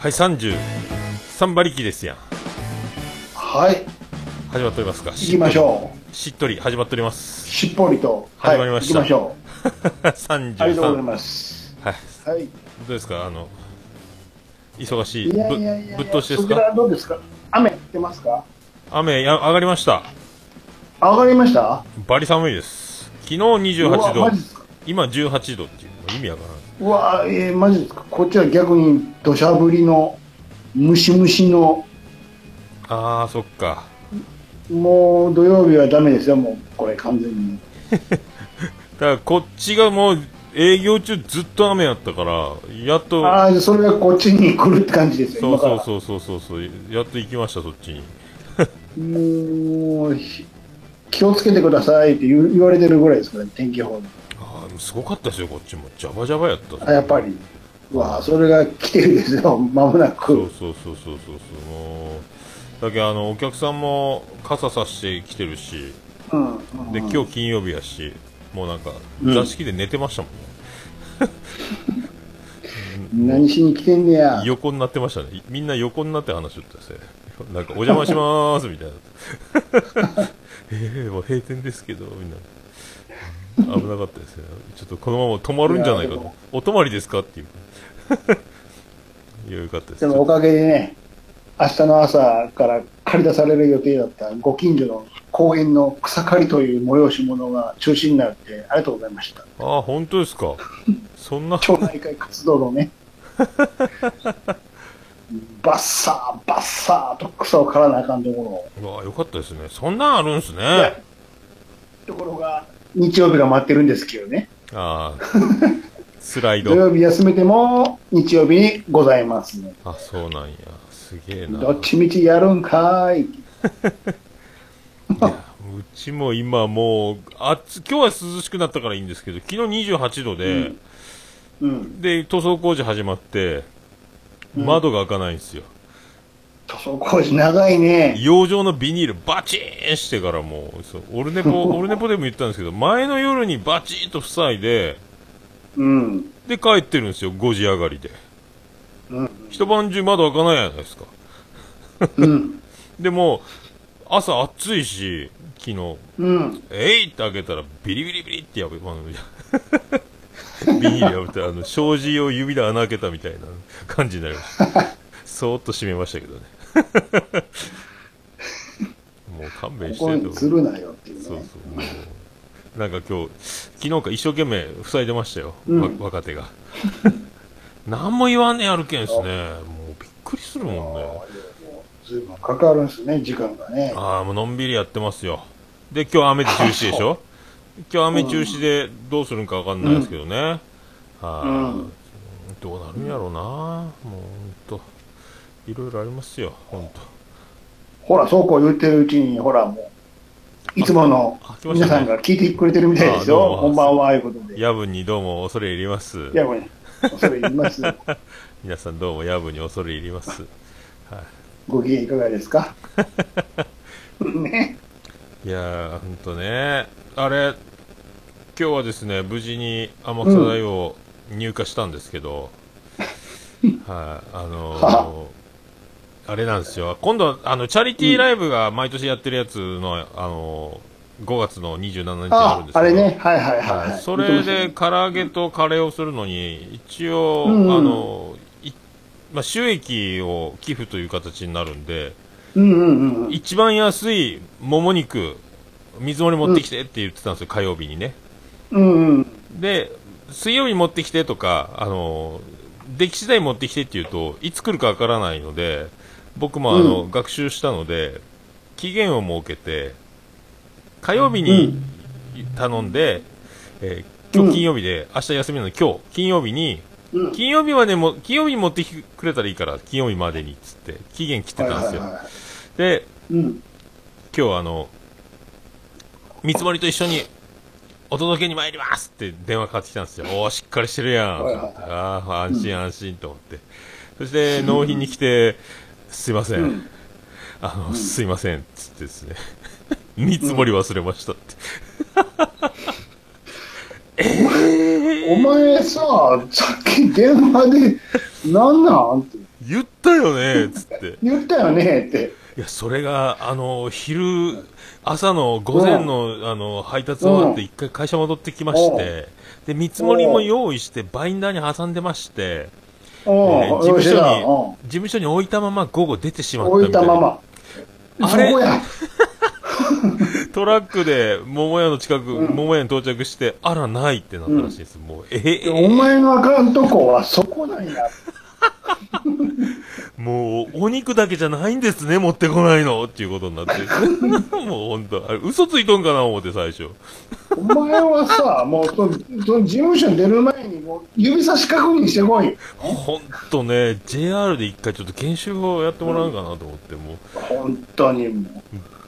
はい、30、3馬力ですやん。はい。始まっておりますか。行きましょう。しっとり始まっております。しっぽりと。始まりましたはい、行きましょう。33。ありがとうございます。はい。はい。どうですか？あの、忙しい。いやいやいやぶぶっ通しですか？らどうですか？雨降ってますか？雨や上がりました。上がりました？バリ寒いです。昨日うわ28度今18度っていうの意味わからない。うわえー、マジですか？こっちは逆に土砂降りのムシムシの。あー、そっか。もう土曜日はダメですよもうこれ完全に。だからこっちがもう営業中ずっと雨やったから、やっと、ああそれがこっちに来るって感じですよそうそううそうそうそうそう、やっと行きました、そっちに。もうひ気をつけてくださいって言われてるぐらいですからね天気予報にあーすごかったですよ、こっちも。ジャバジャバやった。あやっぱり。うわあそれが来てるですよ間もなそうく。そうそうそうそうそう。もうだけどあのお客さんも傘さしてきてるしうんうんで今日金曜日やしもうなんかうん。座敷で寝てましたもんね、何しに来てんねや。横になってましたね。みんな横になって話しとったですねなんかお邪魔しまーすみたいな。ええもう閉店ですけどみんな危なかったですね。ちょっとこのまま止まるんじゃないかと。お泊まりですかっていう。いやよかったですでもおかげでね明日の朝から借り出される予定だったご近所の公園の草刈りという催し物が中止になってありがとうございました。ああ本当ですか？そんな。町内会活動のね。バッサーバッサーと草を刈らなあかんところわよかったですね。そんなんあるんすね。ところが日曜日が待ってるんですけどね。ああ。スライ土ド曜日休めても日曜日にございますね。あそうなんや。すげえな。どっちみちやるんかーい。いやうちも今もう暑今日は涼しくなったからいいんですけど昨日28度で、うん。で塗装工事始まってうん。窓が開かないんですよ、塗装工事長いね。養生のビニールバチーンしてからもうそうオルネポオルネポでも言ったんですけど前の夜にバチンと塞いでうん。で帰ってるんですよ5時上がりで。うん。一晩中窓開かないじゃないですか。うん。でも朝暑いし昨日。うん。えいって開けたらビリビリビリってやべ、まあ、ビニール破ってあの障子を指で穴開けたみたいな感じになりました。そーっと閉めましたけどねもう勘弁こしてとこに釣るなよっていうね。そうそうもうなんか今日昨日か一生懸命塞いでましたよ、うん。わ若手が。何も言わんねやるけんすね。もうびっくりするもんね。ずいぶんかかるんですね時間がね。ああもうのんびりやってますよ。で今日雨で中止でしょ？今日雨中止でどうするんかわかんないですけどね、はい、うんどうなるんやろうな。もうほんといろいろありますよほんとほらそうこう言ってるうちにほらもういつもの皆さんが聞いてくれてるみたいですよ。こんばんはああいうことで。夜分にどうも恐れ入ります。いやこれ恐れ入ります。皆さんどうも夜分に恐れ入ります。ご機嫌いかがですか？ね。いやーほんとね。あれ今日はですね無事に天草大を入荷したんですけど、はい。あのーはあれなんですよ。今度あのチャリティーライブが毎年やってるやつの、あのー5月の27日にあるんあですけど。あれね。はいはいはい、は、はい。い、それで唐揚げとカレーをするのに一応、うんうん。あのいまあ、収益を寄付という形になるんでうんうんうん一番安いもも肉水盛り持ってきてって言ってたんですよ、火曜日にね。うんうん。で水曜日持ってきてとかあの出来次第持ってきてって言うといつ来るかわからないので僕もあの、う学習したので期限を設けて火曜日に頼んで、えー今日金曜日で、明日休みなので今日金曜日にうん。金曜日までも金曜日に持ってきてくれたらいいから金曜日までにっつって期限切ってたんですよ、はいはいはいでうん。今日あの見積もりと一緒にお届けに参りますって電話かかってきたんですよ。おおしっかりしてるやん、ああ安心安心と思って、そして納品に来てすいません、うん。あの、すいませんっつってですね。見積もり忘れました。って、お前ささっき電話でなんなん？ってい言ったよねつって。言ったよねって。いや、それが、あの、昼、朝の午前の、あの、配達終わって一回会社戻ってきまして、で、見積もりも用意して、バインダーに挟んでまして、うん、えー事務所に、事務所に置いたまま午後出てしまったみたいな。たまま。あれ？トラックで桃屋の近く、うん桃屋に到着して、あら、ないってなったらしいです。もう、ええお前のあかんとこはそこなんや。もう、お肉だけじゃないんですね、持ってこないのっていうことになって。もう本当あれ、嘘ついとんかな思って最初。お前はさ、もうその、その事務所に出る前にもう指差し確認してこい。本当ね、JR で一回ちょっと研修をやってもらうかなと思って、もう。本当にもう。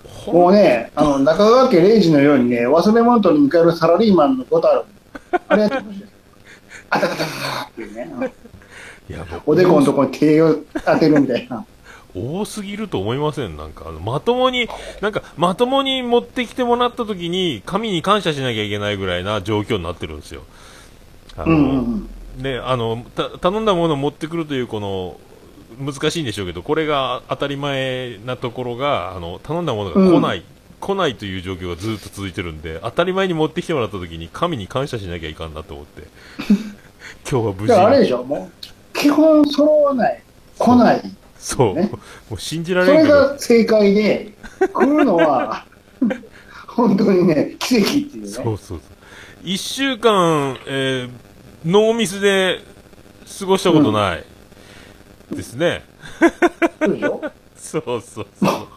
ほんもうね、あの、中川家礼二のようにね、忘れ物取りに帰るサラリーマンのことある。あれやってほしい。あたたたたたっていうね。おでこのところに手を当てるみたいな。多すぎると思いません？なんか、あの、まともに、なんか、まともに持ってきてもらった時に、神に感謝しなきゃいけないぐらいな状況になってるんですよ。あの、うんうんうん。ね、あの、た、頼んだものを持ってくるという、この、難しいんでしょうけど、これが当たり前なところが、あの、頼んだものが来ない、来ないという状況がずっと続いてるんで、当たり前に持ってきてもらった時に、神に感謝しなきゃいかんなと思って、今日は無事あれでに。しょ、もう、基本揃わない、来ない。そう、ねもう信じらそれれんけど、が正解で、来るのは、本当にね、奇跡っていうね。そうそうそう。一週間、えー、ノーミスで過ごしたことない。ですね。そうでしょ？そうそうそう。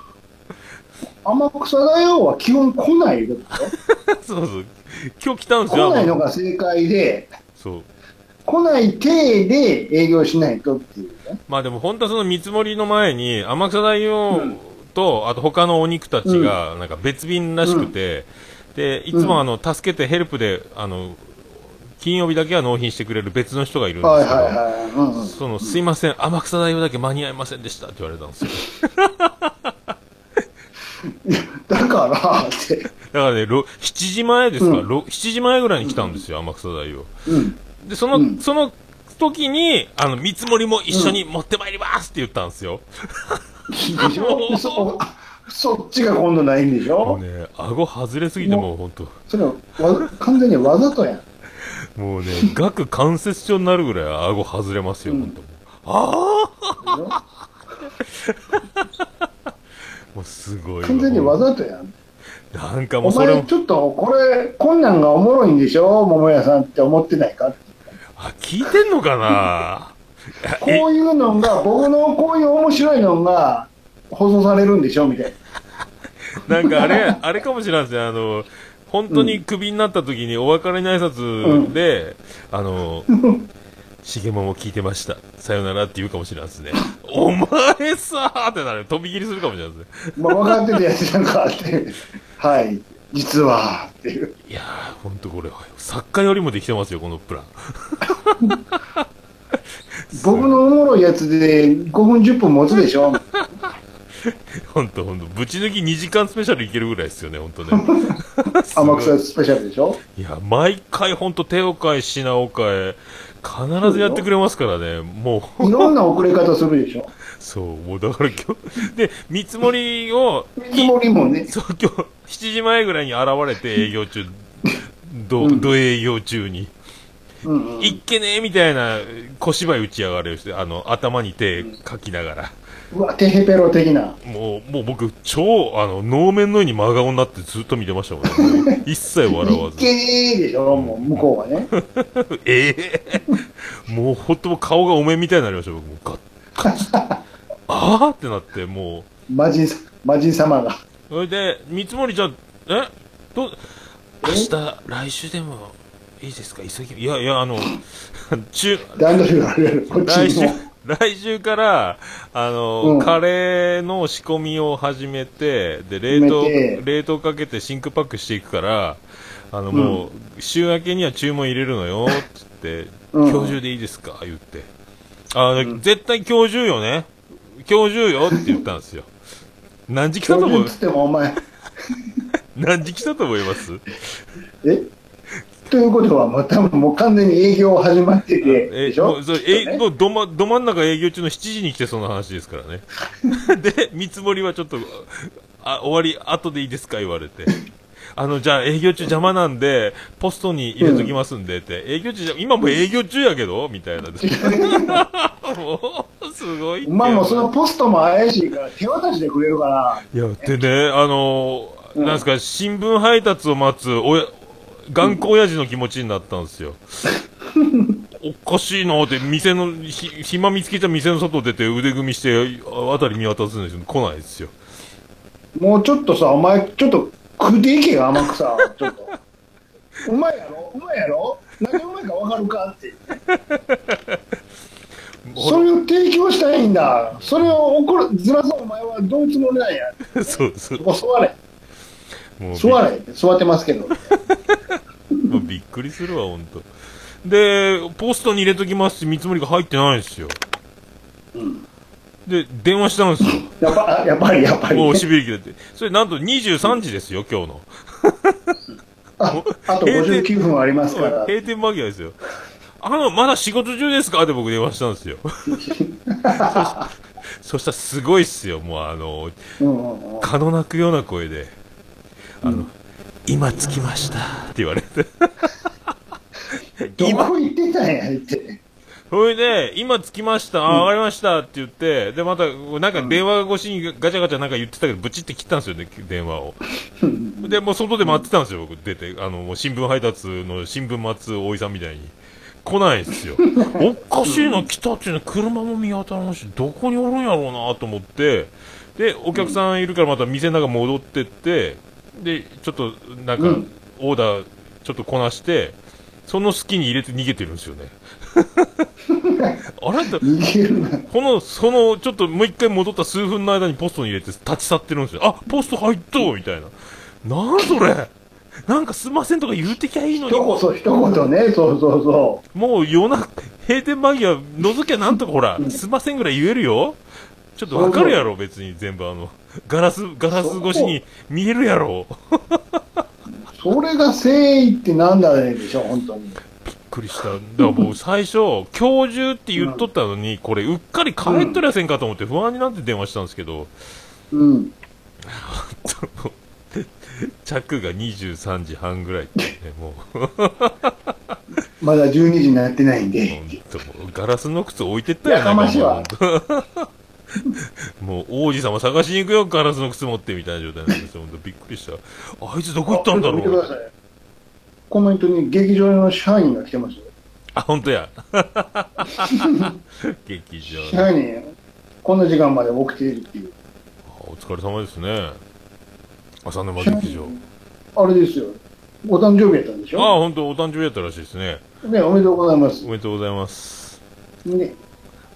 天草大王は基本来ないそうそう。今日来たんですよ。来ないのが正解で、そう。来ない体で営業しないとっていうね。まあでも本当はその見積もりの前に、天草大王と、あと他のお肉たちが、なんか別便らしくて、で、いつもあの、助けてヘルプで、あの、金曜日だけは納品してくれる別の人がいるんですけど。その、すいません、天草大王だけ間に合いませんでしたって言われたんですよ。だから、って。だからね、ろ7時前ですか、うんろ7時前ぐらいに来たんですよ、天草大王。うん。で、その、うんその時に、あの、見積もりも一緒に持ってまいりますって言ったんですよ。でしょ？そそっちが今度ないんでしょ？もうね、顎外れすぎてもう本当それはわ完全にわざとやん。もうね、顎関節症になるぐらい顎外れますよ、うん。ああ もうすごいわ。完全にわざとやん。なんかもおうそれちょっとこれ、こんなんがおもろいんでしょ？桃屋さんって思ってないか？あ、聞いてんのかな？え こういうのが、僕のこういう面白いのが放送されるんでしょみたいな。なんかあれ、あれかもしれないですね、あの、本当にクビになった時にお別れの挨拶で、あの、しげもも聞いてました。さよならって言うかもしれないですね。お前さーってなる。飛び切りするかもしれないですね。まあ、分かっててやってたのかって。はい。実は、っていう。いやー、ほんとこれ、作家よりもできてますよ、このプラン。僕のおもろいやつで5分10分持つでしょ ほんとほんと、ぶち抜き2時間スペシャルいけるぐらいですよね、ほんとね。天い草スペシャルでしょいや、毎回ほんと手を変え、品を変え、必ずやってくれますからね、もう。いろんな遅れ方するでしょそう、もうだから今日、で、見積もりを、見積もりもね。そう、今日、7時前ぐらいに現れて営業中、ど、うんど営業中に、うんうん。いっけねえみたいな小芝居打ち上がるして、あの、頭に手かきながら、うわ、テヘペロ的な。もう、もう僕、超、あの、能面のように真顔になってずっと見てましたもんね。一切笑わず。いっけねえでしょ？もう向こうはね。ええもうほんと顔がお面みたいになりました、僕もうガッ、ガッ あーってなって、もう、魔人さ、魔人様が。それで、見積もりじゃ、え？どう、明日、来週でもいいですか？急ぎ、いやいや、あの、中、段取りがある こっち来週来週から、あの、うん。カレーの仕込みを始めて、で、冷凍冷凍かけて真空パックしていくから、あの、もう、週明けには注文入れるのよ、つって、うん。今日中でいいですか？言って。あ、絶対今日中よね？今日中よって言ったんですよ。何時来たと思う？つってもお前、何時来たと思います？え？ということは、もう多分もう完全に営業始まってて、えでしょ？もうそれえね。もうどまど真ん中営業中の7時に来てその話ですからね。で見積もりはちょっとあ終わり後でいいですか？言われてあのじゃあ営業中邪魔なんでポストに入れときますんでって、営業中じゃ今も営業中やけどみたいな もうすごいまあもうそのポストも怪しいから手渡しでくれるから、いや、でね、あのーうんなんですか、新聞配達を待つおや、頑固親父の気持ちになったんですよ。おかしいなって、店の、ひ、暇見つけた店の外出て腕組みして、あ辺り見渡すんですよ。来ないですよ。もうちょっとさ、お前ちょっと食うていけよ、甘くさ、ちょっと。うまいやろ？うまいやろ？何がうまいか分かるかって。それを提供したいんだ。それを怒る、ずらすお前はどういうつもりなんや？そうそう。座れ。もうび座れ。座ってますけど。もうびっくりするわ、ほんと。で、ポストに入れときますって見積もりが入ってないんですよ。で、電話したんですよ。やっぱ、やっぱり、やっぱり、もうね。しびれ切れて。それなんと23時ですよ、今日の。ああと59分ありますから。閉店間際ですよ。あの、まだ仕事中ですか？って僕電話したんですよ。そしたらすごいっすよ。もうあの、うんうんうん。蚊の鳴くような声で、あの、今着きましたって言われて。ど今、こ行ってたんや、って。それで、今着きました、あ、わかりましたって言って、で、また、なんか電話越しにガチャガチャなんか言ってたけど、ブチって切ったんですよね、電話を。で、もう外で待ってたんですよ、僕出て。あの、もう新聞配達の新聞待つ大井さんみたいに。来ないんですよ。おかしいな、来たっていうの車も見当たらんし、どこにおるんやろうなと思って、で、お客さんいるからまた店の中戻ってって、で、ちょっと、なんかうん、オーダー、ちょっとこなして、その隙に入れて逃げてるんですよね。あなた、逃げるな。この、その、ちょっともう一回戻った数分の間にポストに入れて立ち去ってるんですよ。あ、ポスト入ったみたいな。なんそれ？なんかすんませんとか言うてきゃいいのに、一言、一言ね、そうそうそもう夜中、閉店間際、覗きゃなんとかほら、すんませんぐらい言えるよちょっとわかるやろ、別に全部あの、ガラス、ガラス越しに見えるやろ。それが誠意ってなんだねでしょ、本当に。くりした。だからもう最初、今日中って言っとったのに、これうっかり帰っとりゃせんかと思って不安になって電話したんですけど、うん。着が23時半ぐらいってね、もう。まだ12時になってないんで。ガラスの靴置いてったよやかましいわもう王子様探しに行くよガラスの靴持ってみたいな状態なんですよほんとびっくりしたあいつどこ行ったんだろう。コメントに劇場の社員が来てますよ。あ本当や。劇場社員、こんな時間まで起きているっていう。お疲れ様ですね。浅沼劇場。あれですよ。お誕生日やったんでしあょ本当お誕生日やったらしいですね。ね、おめでとうございます。お。めでとうございます。ね、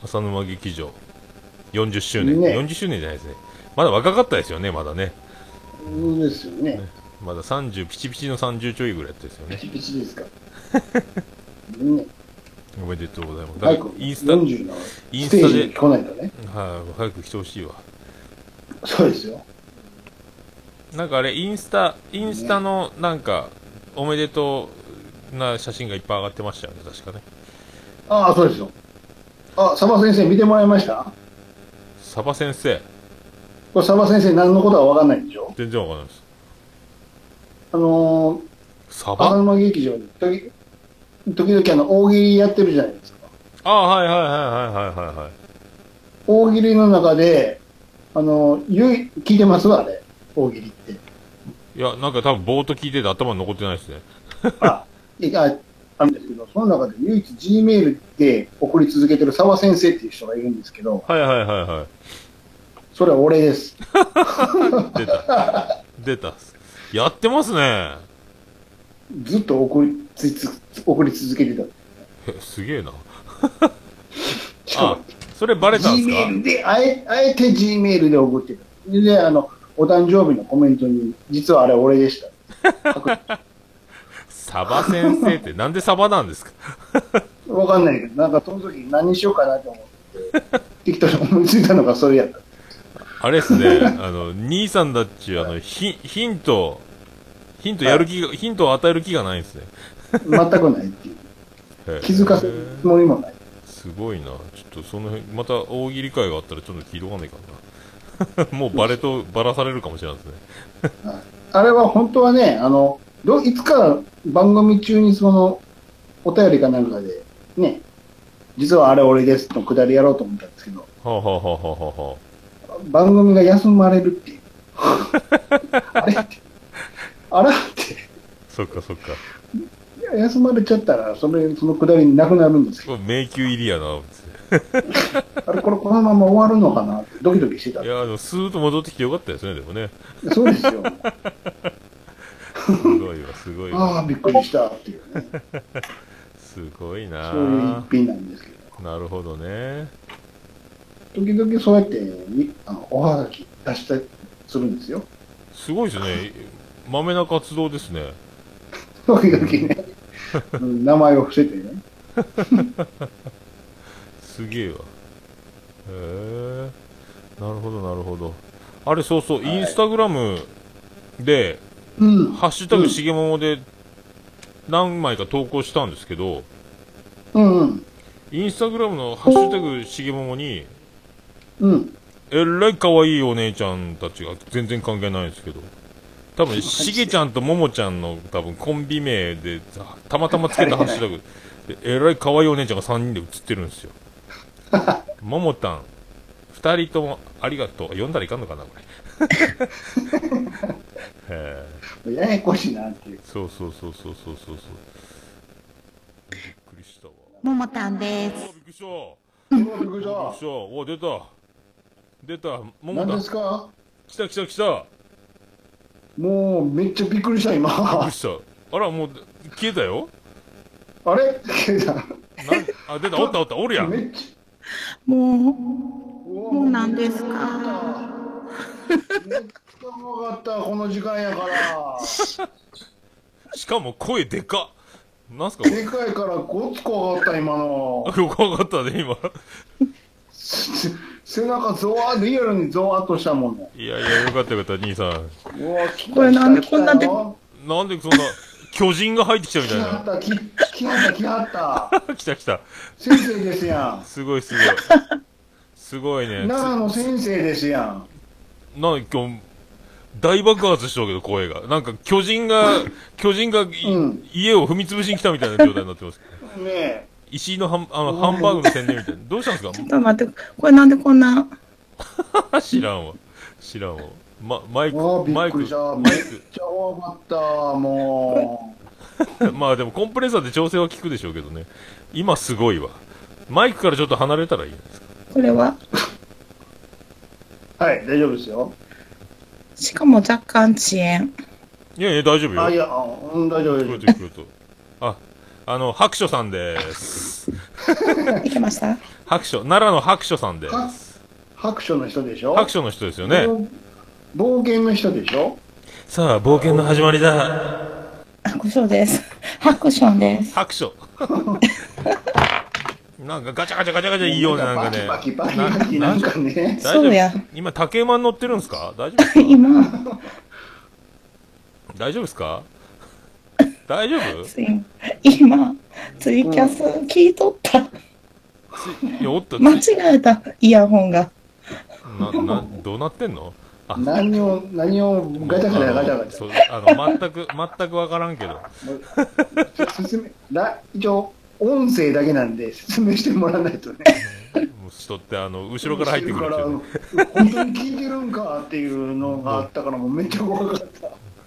浅沼劇場。40周年、ね。40周年じゃないですね。まだ若かったですよねまだね。そうですよね。まだ30ピチピチの30ちょいぐらいやったですよねピチピチですか。ね、おめでとうございます。だ早くインスタ、40のインスタで来ないとね。はい、早く来てほしいわ。そうですよ。なんかあれ、インスタ、インスタの、なんか、おめでとうな写真がいっぱい上がってましたよね、確かね。ああ、そうですよ。あ、サバ先生見てもらいました？サバ先生、これサバ先生何のことは分かんないんでしょ？全然わかんないです。あのー、サ浅バ沼劇場に時時々あの大喜利やってるじゃないですか。ああ、はいはいはいはいはいはいはい。大喜利の中で、あの、ゆい、聞いてますあれ？大喜利って。いや、なんか多分ぼーっと聞いてて頭に残ってないですね。あ、いや、あるんですけど、その中で唯一 G メールで送り続けてる沢先生っていう人がいるんですけど、はいはいはいはそれは俺です。い。出た。出た。やってますね。ずっと送りつつ送り続けてた。えすげえな。あ、それバレたんですか？メールで、あえあえて G メールで送ってる。で、あの、お誕生日のコメントに、実はあれ俺でした。サバ先生ってなんでサバなんですか？わかんないけど、なんかその時何にしようかなと思って、適当に思いついたのがそれやった。あれですね、あの、兄さんだっちゅう、あの、ヒヒント、ヒントやる気が、ヒントを与える気がないんですね。全くないっていう。気づかせるつもりもない。すごいな。ちょっとその辺、また大喜利会があったらちょっと聞いとかないかな。もうバレと、バラされるかもしれないですね。あれは本当はね、あの、どいつか番組中にその、お便りかなんかで、ね、実はあれ俺ですのくだりやろうと思ったんですけど、はあ、はあはあはあはあ、番組が休まれるっていう。あれって、あらって、そっかそっか。休まれちゃったら、それ、そのくだりなくなるんですよ。迷宮入りやな、あれ、これこのまま終わるのかなってドキドキしてたい。や、でもスーッと戻ってきてよかったですね、でもね。そうですよ。すごいわ、すごいわ。ああ、びっくりしたっていうね。すごいなそういう一品なんですけど。なるほどね。時々そうやってみあのおはがき出したりするんですよ。すごいですね。まめな活動ですね。時々ね、う ん名前を伏せてね。すげえわ。へえ。なるほど、なるほど。あれ、そうそう、はいインスタグラムで、うん。ハッシュタグうんしげももで何枚か投稿したんですけど、うんうん。インスタグラムのハッシュタグしげももに、うん。えらい可愛いお姉ちゃんたちが全然関係ないんですけど、多分、しげちゃんとももちゃんの多分コンビ名で、たまたまつけたハッシュタグ、でえらい可愛いお姉ちゃんが3人で写ってるんですよ。ももたん、2人ともありがとう。読んだらいかんのかな、これ。へえややこしいなっていう。そうそうそうそうそうそうそう。びっくりしたわ。ももたんであす。びっくりした。おびっくりしびっくりした。お出た。出た。もた。もたん何です。か？来た来た来た。もうめっちゃびっくりしたびっく今り。した。あら、もう消えたよ。あれ？ケイさんなん？あ、出た、おったおった、おるやん。めっちもう、ゃ。もう何ですか？めっちゃ怖かった、この時間やから。しかも声でかっ。なんすか？これでかいからごっつ怖かった、今のあ。怖かったね、今。せ背中ゾワーリアルにゾワーっとしたもんね。いやいや、よかったよかった、兄さん。うわ来たこれなんでこんなでなんでそんな、巨人が入ってきたみたいな。来はった、き来はった、来はった。来た来た。先生ですやすごいすごい。すごいね。ん。奈良の先生ですやん。なんか今日、大爆発しとるけど、声が。なんか巨人が、巨人がい、うん家を踏み潰しに来たみたいな状態になってます。ねえ。石井のハンあのハンバーグの宣伝みたいな。どうしたんですちょっと待って、これなんでこんな、か知らんわ。知らんわ。ま、マイクマイク。マイめっちゃ怖かった、もク。まあでもコンプレッサーで調整は効くでしょうけどね。今すごいわ。マイクからちょっと離れたらいいんですか？これは、う。はい、大丈夫ですよ。しかも若干遅延。いやいや、大丈夫よ。あ、いや、あうん、大丈夫、大丈夫聞こえて。る聞こえてるあ、あの、白書さんです。いけました？白書、奈良の白書さんです。は白書の人でしょ？白書の人ですよね。冒険の人でしょ？さあ、冒険の始まりだ。白書です。白書です。白書。なんかガチャガチャガチャガチャいいような、なんかね。バキバキバキなんかね。そうや。今、竹馬に乗ってるんですか？大丈夫 今、大丈夫ですか？大丈夫？今、ツイキャス聞いとった。いや、おっと、間違えた、イヤホンが。な、な、どうなってんの？あ何を、何をガチャガチャガチャガチャ。そうあの、全く、全くわからんけど。説明、ら一応、音声だけなんで説明してもらわないとね。もう人って、あの、後ろから入ってくるっていうねから本当に聞いてるんかっていうのがあったからもうめっちゃ怖かっ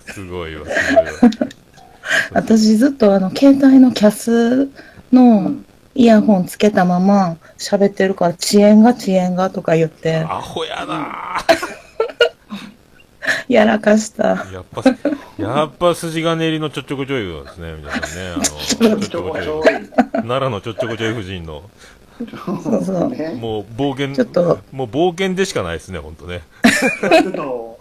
た。すごいわ、すごいわ。私ずっとあの、携帯のキャスのイヤホンつけたまま喋ってるから、遅延が遅延がとか言って、アホやな やらかした。やっぱ、やっぱ筋金入りのちょっちょこちょいですね、皆さんね。あの、ちょっちょこちょい。奈良のちょっちょこちょい夫人の、そうそう。ね。もう冒険、ちょっともう冒険でしかないですね、ほんとね。ちょっと、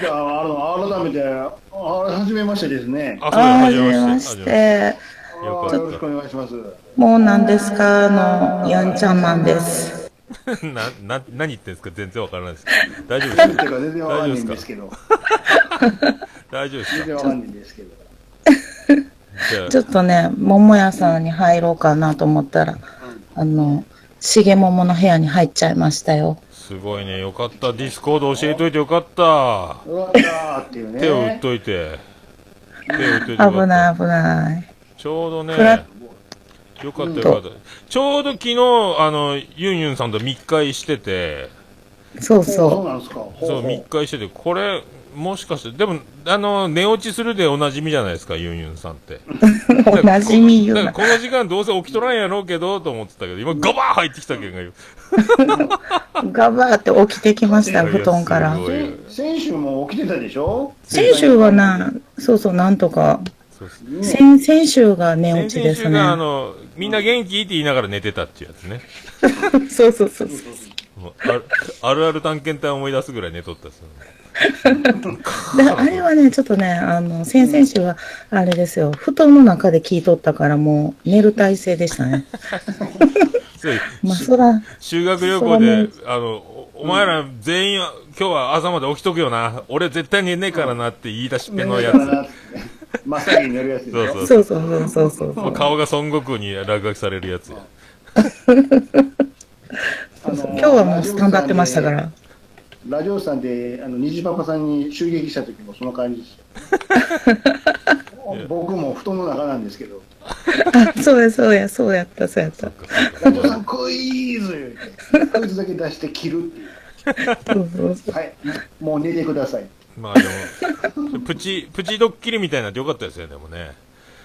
じゃあ、あの、改めて、あ、はじめましてですね。あ、ああ、はじめまして。て。よかったあよろしくお願いします。もう何ですか？の、ヤンちゃんマンです。な、な、何言ってんですか全然わからないです。大丈夫ですか？全然わかんないんですけど。大丈夫ですか？全然わかんないんですけど。ちょっとね、桃屋さんに入ろうかなと思ったら、あの、重桃の部屋に入っちゃいましたよ。すごいね。よかった。ディスコード教えといてよかった。うわーっていうね。手を打っといて。手を打っといて。危ない危ない。ちょうどねよかったよかった。ちょうど昨日、あの、ユンユンさんと密会してて、そうそうそなんですか。ほそう、ほ密会してて、これ、もしかして、でも、あの、寝落ちするでおなじみじゃないですか、ユンユンさんって。う。おなじみ言うな。だからこの時間どうせ起きとらんやろうけど、と思ってたけど、今ガバー入ってきたけんがよ。ガバーって起きてきましたよ、布団から先先週も起きてたでしょ？先週はな、そうそう、なんとか。ね先、先週が寝落ち先ですね。々週が、あの、みんな元気って言いながら寝てたっていうやつね。そうそうそうそう。あるあるある探検隊思い出すぐらい寝とったっすよであれはね、ちょっとね、あの、先々週は、あれですよ、布団の中で聞いとったから、もう、寝る体勢でしたね。そう まあ、そら、修学旅行で、あの、おお前ら全員、今日は朝まで起きとくよな。俺絶対寝ねえからなって言い出しっぺのやつ。まさに寝るやつそうそうそうそうそうそう。顔が孫悟空に落書きされるやつや。あの今日はもうスタンバってましたから。ラジオさんで、あの、虹パパさんに襲撃した時もその感じですよ。僕も布団の中なんですけど、あ、そうや、そうや、そうやった、そうやった。ラジオさんクイズクイズだけ出して切る。はい、もう寝てください。まあでも、プチ、プチドッキリみたいになってよかったですよ、でもね。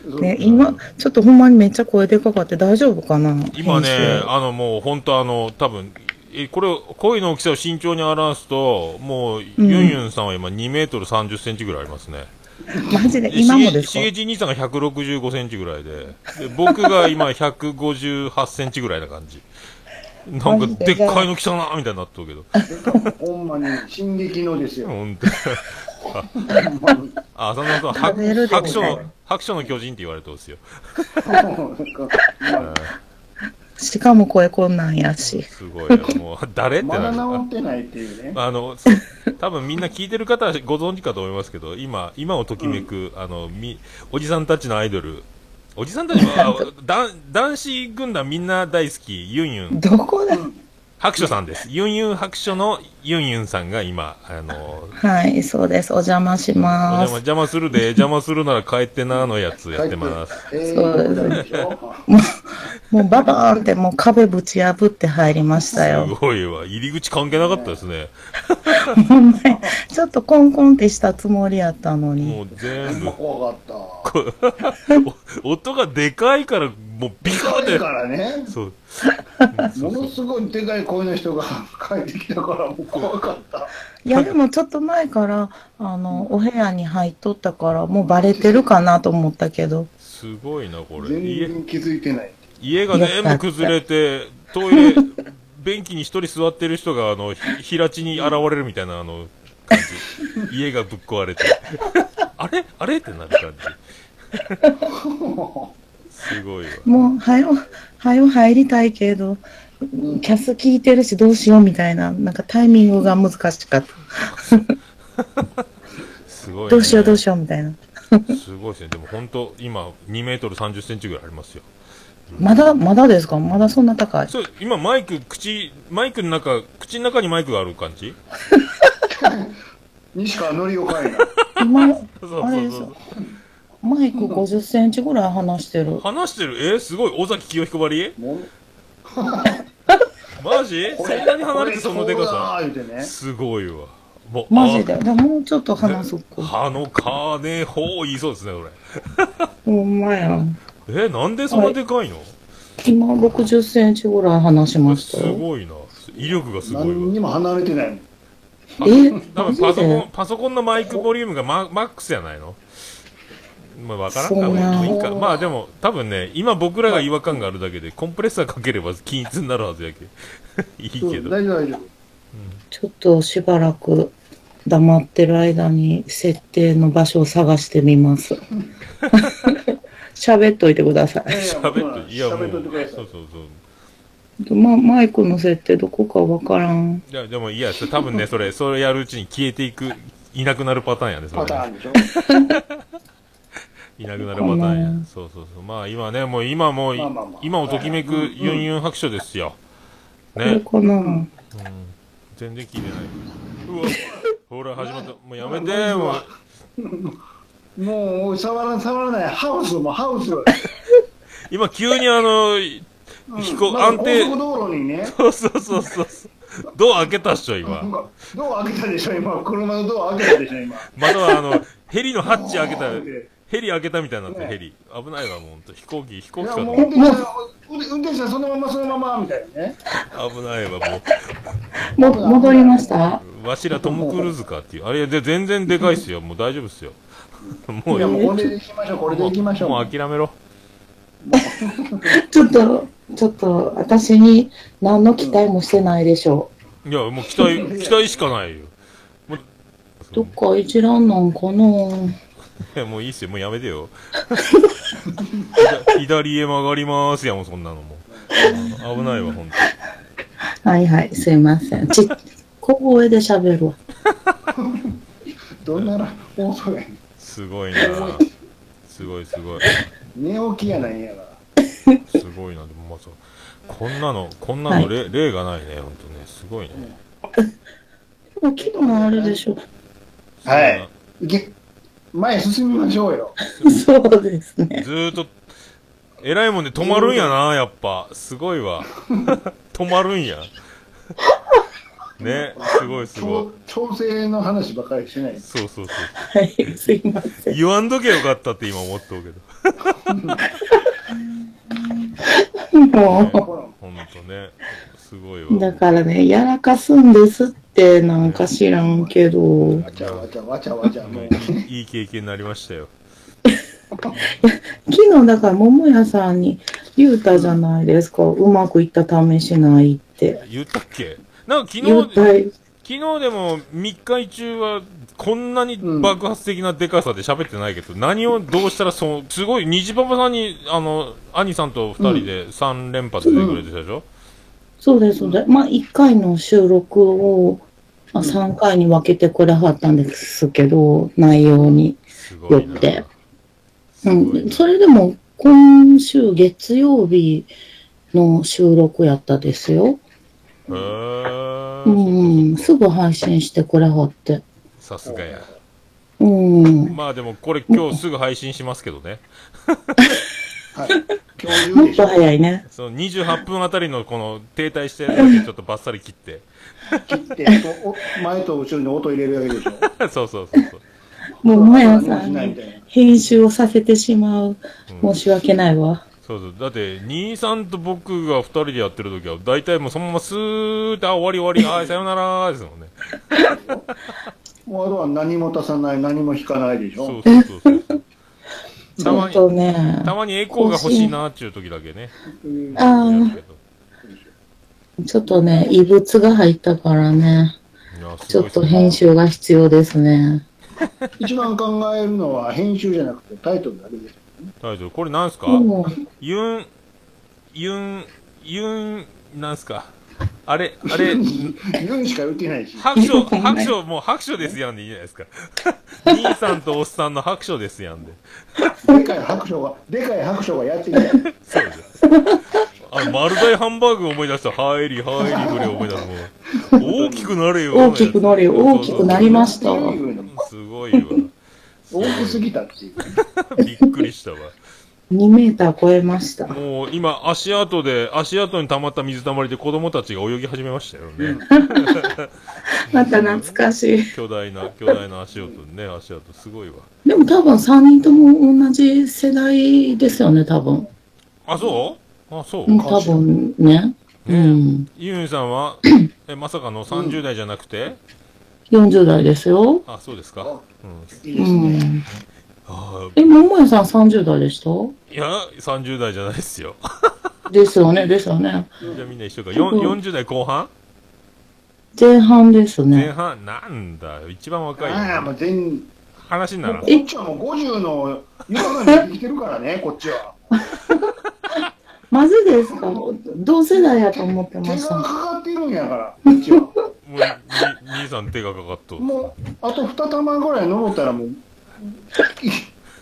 ね、今、ちょっとほんまにめっちゃ声でかかって大丈夫かな今ねあのもう本当あの、多分、え、これ、声の大きさを慎重に表すと、もう、ユンユンさんは今2メートル30センチぐらいありますね。マジで、今もですか？しげち兄さんが165センチぐらいで、で僕が今158センチぐらいな感じ。なんか、で？っかいの来たなみたいになっとるけど。ほんまに、進撃のですよ。ほんと。あ、浅野さん、白書の、白書の巨人って言われてますよ。しかも声こんなんやし。すごいな。もう、誰ってまだ。治ってないっていうね。あの、多分みんな聞いてる方はご存知かと思いますけど、今、今をときめく、あの、み、おじさんたちのアイドル、おじさんたちは、だ男子軍団みんな大好き、ユンユン、どこだ？白書さんです。ユンユン白書のユンユンさんが今、あの、はい、そうです。お邪魔しおます。邪魔邪魔するで、邪魔するなら帰ってなのやつやってます。えそうですもう、もうババーンってもう壁ぶち破って入りましたすよ。ごいわ。入り口関係なかったですね。ほんまにちょっとコンコンってしたつもりやったのもに。う全部、怖かった。お音がでかいから、もうビカーってだか、らね、そう。ものすごいでかい声の人が 帰ってきたから、もう怖かった。いや、でもちょっと前から、あの、お部屋に入っとったから、もうバレてるかなと思ったけど。すごいな、これ。全家、然気づいてない。家が全部崩れて、トイレ、便器に一人座ってる人が、あの、ひ平地に現れるみたいな、あの、感じ。家がぶっ壊れて。あれ？あれ？ってなる感じ。すごいわ。もう、はよ、はよ入りたいけど、キャス聞いてるしどうしようみたいな、なんかタイミングが難しかった。すごい、ね。どうしようどうしようみたいな。すごいですね。でも本当、今、2メートル30センチぐらいありますよ。まだ、まだですか？まだそんな高い。そう、今マイク、口、マイクの中、口の中にマイクがある感じ？西川のりおかいな。今、あれですよ。マイク50センチぐらい離してる。話してる？えー、すごい。尾崎清彦ばり？マジ？そんなに離れてそのでかさ？すごいわ。もうマジで？でももうちょっと離そっか。歯の金ほう言いそうですね、こ ほんまや。れ。え、なんでそんなでかいの、今60センチぐらい離しましすたよ。ごいな。威力がすごい何にわ。も離れてないもん。え多分パソコン、パソコンのマイクボリュームがママックスやないの？まあわからんかも。いいか。まあでも、多分ね、今僕らが違和感があるだけで、コンプレッサーかければ均一になるはずやけ。いいけど。大丈夫大丈夫。ちょっとしばらく黙ってる間に設定の場所を探してみます。喋っといてください。喋って、いやもう、喋っといてくださいそうそうそう。ま、マイクの設定どこかわからん。いや、でもいいや、それ多分ね、それ、それやるうちに消えていく、いなくなるパターンやね、それねパターンでしょ。いなくなるパターンや。そうそうそう。まあ今ね、もう今もう、まあまあまあ今をときめくはいユンユン白書ですよ。これね。かなうん。全然聞いてない。うわ、ほら始まった。もうやめて、もう。もう触ら触らないハウスもハウス、今急にあの、うん飛行安定高速道路にねそうそうそうそう。ドア開けたっしょ、今。今ドア開けたでしょ今車のドア開けたでしょ今またはあの、ヘリのハッチ開けたヘリ開けたみたいになって、ねヘリ。危ないわ、もうほんと。飛行機、飛行い機かとやもう運転手さん運転手さんそのままそのままみたいなね危ないわ、もも、戻りました？う。わしらトム・クルーズかっていう。あれ、で全然でかいっすよ。もう大丈夫っすよ。もういやいいもうこれで行きましょうこれで行きましょうもう諦めろ。ちょっと、ちょっと、私に何の期待もしてないでしょいや、もう期待、期待しかないよ。どっか一覧なんかな？いや、もういいっすよ。もうやめてよ。左 左へ曲がりますやもん、そんなのもう。危ないわ、ほんと。はいはい、すいません。ち、小声で喋るわ。どんなら放送やねんすごいなすごいすごい。寝起きやないんやからすごいな。でもまさこんなの、こんなの例、例がないね、ほんとね。すごいね。でも昨日あれでしょ。はい前進みましょうよ そうですね。ずーっと、えらいもんで止まるんやな、やっぱ。すごいわ。止まるんや。ね、すごいすごい調。調整の話ばかりしないそうそうそう。はい、すいません。言わんとけよかったって今思っとうけど。もほらほんとね。すごいわ。う、だからね、やらかすんですって、なんか知らんけど、わちゃわちゃわちゃわちゃいい経験になりましたよ。昨日だから桃屋さんに言うたじゃないですか。うまくいった試しないって。言ったっけ？なんか昨日。昨日でも3日中はこんなに爆発的なでかさで喋ってないけど、何をどうしたらそう、すごい、虹パパさんに、あの、兄さんと2人で3連発でくれてたでしょ、そうです、そうです。まあ、1回の収録を、まあ、3回に分けてくれはったんですけど、内容に。よってうん。それでも、今週月曜日の収録やったですよ。へーうん、すぐ配信してくれはって。さすがや。うん。まあでもこれ今日すぐ配信しますけどね。もっと早いね。その28分あたりのこの停滞してるだけちょっとバッサリ切って。切ってお前と後ろに音入れるだけでしょ そうそうそうそう。もう、もやさんに編集をさせてしまう。うん申し訳ないわ。そうそう。だって、兄さんと僕が二人でやってる時は、大体もうそのままスーって、あ、終わり終わり、はい、さよならですもんね。もうあとは何も足さない何も引かないでしょそうそうそうそう。たまに、ね、たまにエコーが欲しいなっていう時だけね。うんあーやるけどちょっとね、異物が入ったからね、ちょっと編集が必要ですね。一番考えるのは編集じゃなくてタイトルだけですタイトル、これなんすか？も。う、ユン、ユン、ユン、なんすか？あれ、あれ、言うんしか言ってないし。拍手、拍手、もう拍手ですやんでいいじゃないですか。兄さんとおっさんの拍手ですやんで。でかい白書がでかい白書がやってきた。そうです。よ。あの、丸大ハンバーグ思い出した。ハイリ、ハイリフレ思い出す。もう、大きくなれよ。大きくなれよ大きくなりましたすごいわ。大きすぎたっていう びっくりしたわ。2メーター超えました。もう今、足跡で、足跡に溜まった水たまりで子供たちが泳ぎ始めましたよね。また懐かしい。巨大な、巨大な足音ね、足跡、すごいわ。でも多分3人とも同じ世代ですよね、多分。あ、そう？あ、そううん、多分ね。うん。ユンさんは、え、まさかの30代じゃなくて、40代ですよ。あ、そうですか。うん。ういいですね、ん。あえ、桃屋さん30代でした？ーいや、30代じゃないですよ。ですよね、ですよね。じゃあみんな一緒か。よん40代後半？前半ですね。前半？なんだよ。一番若いよ。ああもう全話にならん。こっちはもう50の豊かになってきてるからねこっちは マジですか？同世代やと思って手がました。かかってるんやからもう、に 兄さん手がかかっとる。もうあと2玉ぐらい登ったらもう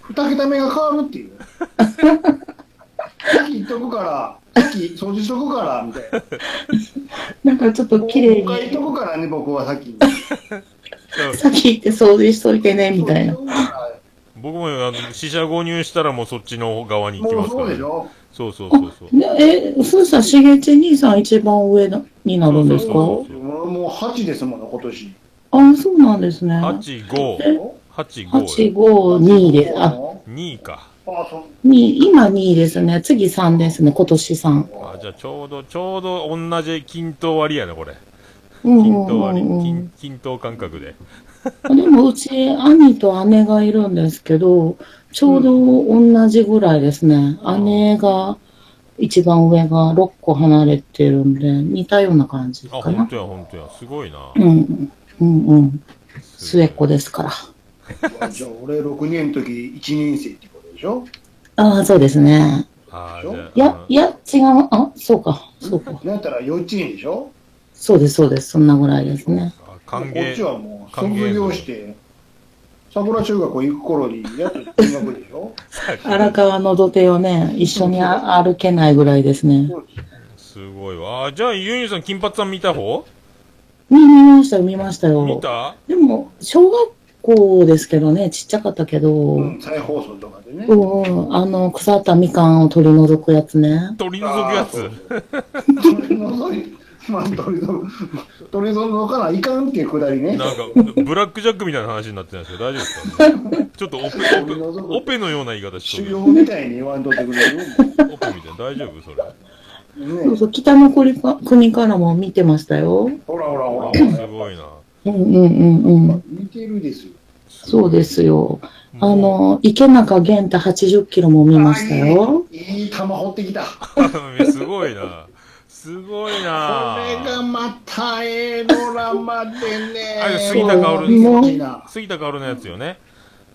二桁目が変わるっていう。さっき言っとくから、さっき掃除しとくから、みたいな。なんかちょっと綺麗もう一回言っに、とくからね、僕はさっきに。先行って掃除しといてね、みたいな。僕もあの四捨五入したらもうそっちの側に行きますから、そうでしょ？そうそうそうそう。でえ、そうしたら、しげち兄さん一番上なになるんですか？そうそうもうもう8ですもんね、今年。あ、そうなんですね。8、5、え8、8、5、5、2で、あ、あ、2か。そう。2、今2ですね。次3ですね、今年3。あ、じゃあちょうど、ちょうど同じ均等割りやな、これ。うん均等割り、うんうん均均等感覚で。でもうち兄と姉がいるんですけど、ちょうど同じぐらいですね。姉が一番上が6個離れてるんで、似たような感じあ、かな。ほんとや、ほんとや。すごいな。うん、うん、うん。末っ子ですから。じゃあ、俺6年の時1年生ってことでしょ？ああ、そうですね。あいや、いや、違う。あ、そうか、そうか。なったら幼稚園でしょ？そうです、そうです。そんなぐらいですね。あ歓こっち迎。はもう歓迎卒業して、桜中学校行く頃にやっと見学でしょ？荒川の土手をね、一緒にあ歩けないぐらいですね。すすごいわ。あじゃあ、ユニさん、金髪さん見た方？見、見ましたよ、見ましたよ。見た？でも、小学校ですけどね、ちっちゃかったけど、う、うんん、再放送とかでね。うん、あの、腐ったみかんを取り除くやつね。取り除くやつ。取り除い、まあ、取り除く、取り除かないかんっていうくだりね。なんか、ブラックジャックみたいな話になってないですけど、大丈夫ですか、ちょっとオペ、オペ、オペのような言い方しとる。修行みたいに言わんとってくれるオペみたいな。大丈夫？それ。ねそうそう、北の国か国からも見てましたよ。ほらほらほら。すごいな。うんうんうんうん。見てるですよ。そうですよ。あの、池中玄太80キロも見ましたよ。いいいい玉掘ってきた。こすごいな。すごいな。れがまたええドラマでね。あれ杉田薫杉田薫のやつよね。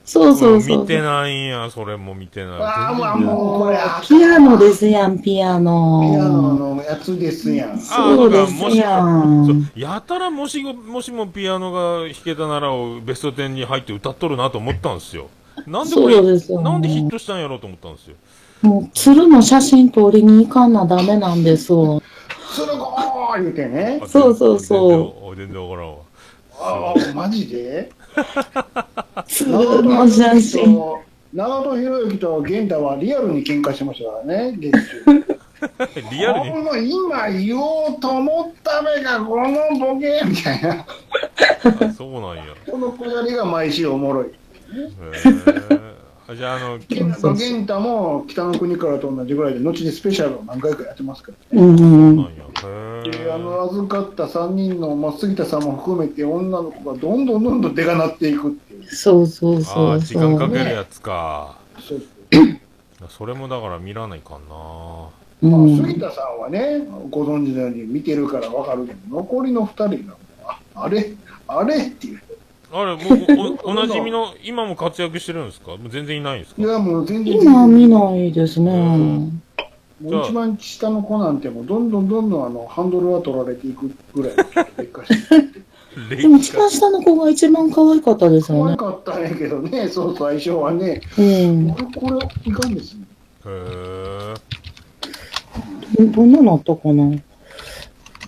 そうそうそう。見てないんや、それも見てない。ああもうこれピアノですやん、ピアピアノノ。のやつですやん。そうですやんそうやたらもしごもしもピアノが弾けたならをベスト10に入って歌っとるなと思ったんですよ。なんでこれそうですよなんでヒットしたんやろうと思ったんですよ。もう、鶴の写真撮りに行かなダメなんですよ。その子ー言うてねあ。そうそうそう全然わからんわ。ああ、マジで？鶴の写真。長門博之と源太はリアルに喧嘩してましたからね、月中。リアルに？この今言おうと思ったべがこのボケみたいな。あそうなんや。このくだりが毎週おもろい。へーあじゃあ、あの、源太も北の国からと同じぐらいで、後にスペシャルを何回かやってますからね。うんうんなんで、あの、ー預かった3人の、まあ、杉田さんも含めて女の子がどんどんどんどんでかなっていくっていう。そうそうあそうー時間かそう。けるやつか。そうそれもだから見らないかんな。まあ、うん杉田さんはね、ご存知のように見てるからわかるけど、残りの2人があれ？あれ？っていう。あれ、もうお、おなじみの、今も活躍してるんですか？もう全然いないんですか？いや、もう全然。今は見ないですね。もう一番下の子なんてもうどんどんどんどんあのハンドルは取られていくぐらい劣化してでも一番下の子が一番可愛かったです可よね。愛かったんやけどねそう最初はねうん。これこれいかんですねへーどんなのあったかな？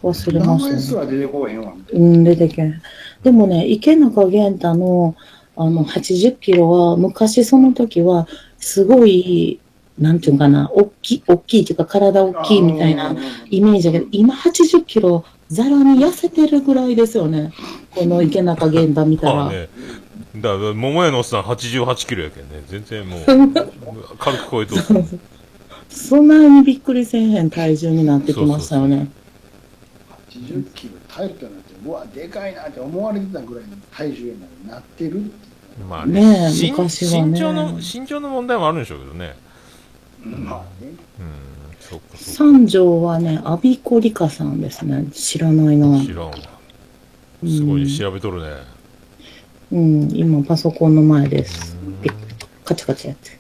忘れ名ましたね。前すら出てこうへんわうん、出てけん。でもね、池中玄太のあの80キロは、昔その時は、すごい、なんていうのかな、大きい、大きいっていうか体大きいみたいなイメージだけど、今80キロ、ざらに痩せてるぐらいですよね。この池中玄太見たら。まあね。だから、桃屋のおっさん88キロやけんね。全然もう、軽く超えとる。そんなにびっくりせえへん体重になってきましたよね。80キロ耐えるとなってうわでかいなって思われてたぐらいの体重になってるまあねえ身昔はね身長の、身長の問題もあるんでしょうけどね。まあねうん、そっか三条はね、アビコリカさんですね。知らないなか。。知らんわ。すごい調べとるね。うん、今パソコンの前です。ピッカチカチやって。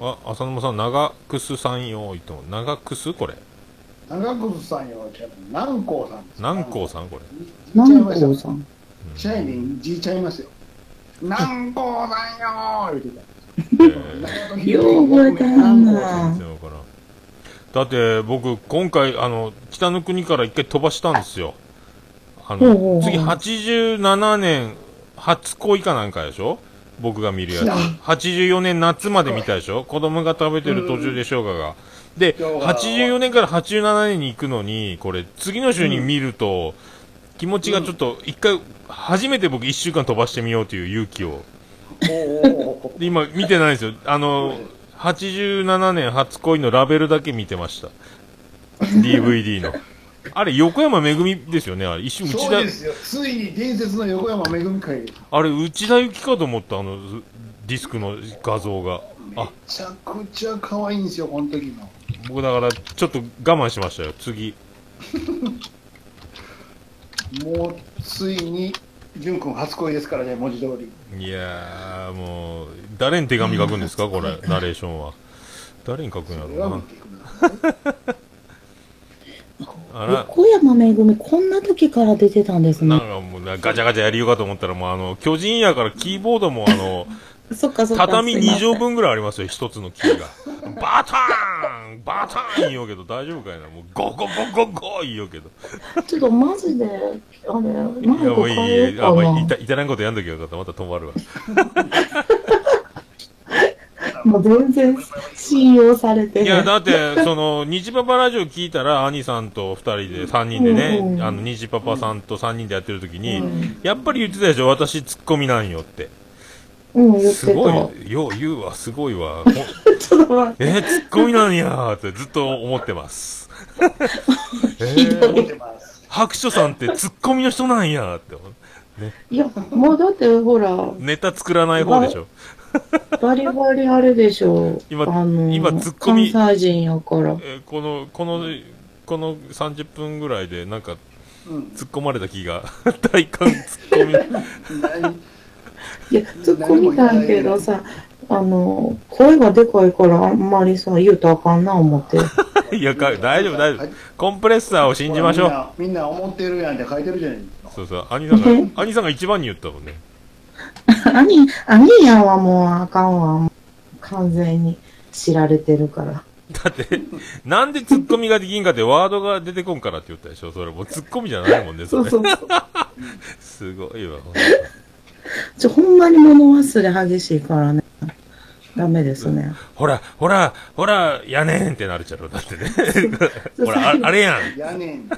あ、浅沼さん、長くすさんよ、いとも。長くすこれ。長久さんよじゃ南光さんです南光さんこれ。南光さん。社員で字ちゃいますよ。南光さんよー言うてた。え ーよう覚えてはんなだって僕今回あの北の国から一回飛ばしたんですよ。あの次87年初恋かなんかでしょ？僕が見るやつ。84年夏まで見たでしょ？子供が食べてる途中でしょうがが。で生姜84年から87年に行くのにこれ次の週に見ると、気持ちがちょっと一回初めて僕1週間飛ばしてみようという勇気を今見てないんですよ。あの、87年初恋のラベルだけ見てました。DVD の。あれ、横山めぐみですよね？あれ、一瞬内田そうで、すよ。ついに伝説の横山めぐみ会。あれ、内田有紀かと思った、あの、ずディスクの画像が。めあ、ちゃくちゃ可愛いんですよ、この時の。僕だから、ちょっと我慢しましたよ、次。もう、ついに、淳君初恋ですからね、文字通り。いやー、もう、誰に手紙書くんですか、これ、ナレーションは。誰に書くんやろうな 横山めぐみ、こんな時から出てたんですなんね。かもうな、ガチャガチャやりようかと思ったら、もうあの、巨人やからキーボードもあの、そっかそっか。畳2すいません畳分ぐらいありますよ、一つのキ ーが。バターンバターン言いようけど、大丈夫かいな。もう、ゴゴゴゴゴ言いようけど。ちょっとマジで、あれ、マイいや、もクういいあ、まあ、いた、。いたらんことやんときよかった。また止まるわ。もう全然信用されていや、ね。だって、その、虹パパラジオ聞いたら、兄さんと二人で、三人でね、うんうんあの、虹パパさんと三人でやってるときに、うんやっぱり言ってたでしょ、私ツッコミなんよって。うん、言ってた。すごい、よう言うわ、すごいわ。ちょっと待って。えー、ツッコミなんやーってずっと思ってます。えー、ひどい見てます。白書さんってツッコミの人なんやーって思う。いや、もうだってほら、ネタ作らない方でしょ。バリバリあれでしょ。今あの、今ツッコミ関西人やから。えーこの、この、この30分ぐらいでなんかうん。突っ込まれた気が、大歓突っ込み。何いや、突っ込みたんけどさ、あの、声がでかいからあんまりさ、言うとあかんな思って。いや、か大丈夫、大丈夫。コンプレッサーを信じましょう。みんなみんな思ってるやんって書いてるじゃない。そうそう、兄さんが、兄さんが一番に言ったもんね。兄、兄やんはもうあかんわ。完全に知られてるから。だって、なんでツッコミができんかってワードが出てこんからって言ったでしょ。それもうツッコミじゃないもんね、それ。そうそうそう。すごいわ、ほんとちょ、ほんまに物忘れ激しいからね。ダメですね。ほら、ほら、ほら、やねんってなるちゃろ、だってね。ほら、ああれやん。やねん。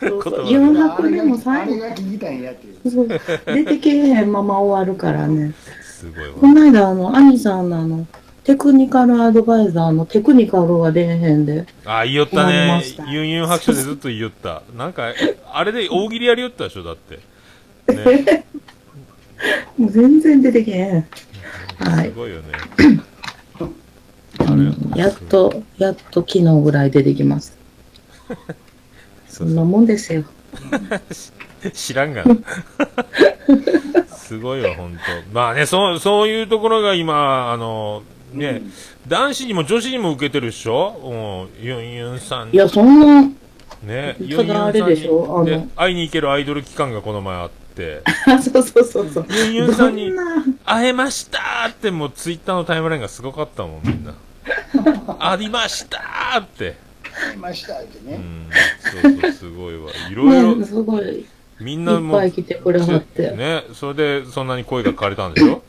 そうそう。言葉誘あ白でも最後、れが聞きたいんやっていう。そう出てけえへんまま終わるからね。すごいわ。この間、あの、兄さんのあの、テクニカルアドバイザーのテクニカルが出えへんで。あ、言いよったね。ユンユン白書でずっと言いよった。なんか、あれで大喜利やりよったでしょ、だって。ね。もう全然出てけえへん。はい。すごいよね。うんやっと、やっと昨日ぐらい出てきます。そんなもんですよ。知らんがな。すごいわ、ほんと。まあね、そう、そういうところが今、あの、ね、男子にも女子にも受けてるっしょ？もう、ユンユンさんいや、そんな、ね、ただあれでしょ？あので会いに行けるアイドル期間がこの前あって、そうそうそうそう。ユンユンさんに会えましたーってもうツイッターのタイムラインがすごかったもん、みんな。ありましたーって。いましたってね。うん、そうそう、すごいわ。いろいろね、、すごい、いみんなもっぱい来てくれはって。ね、それでそんなに声が枯れたんでしょ？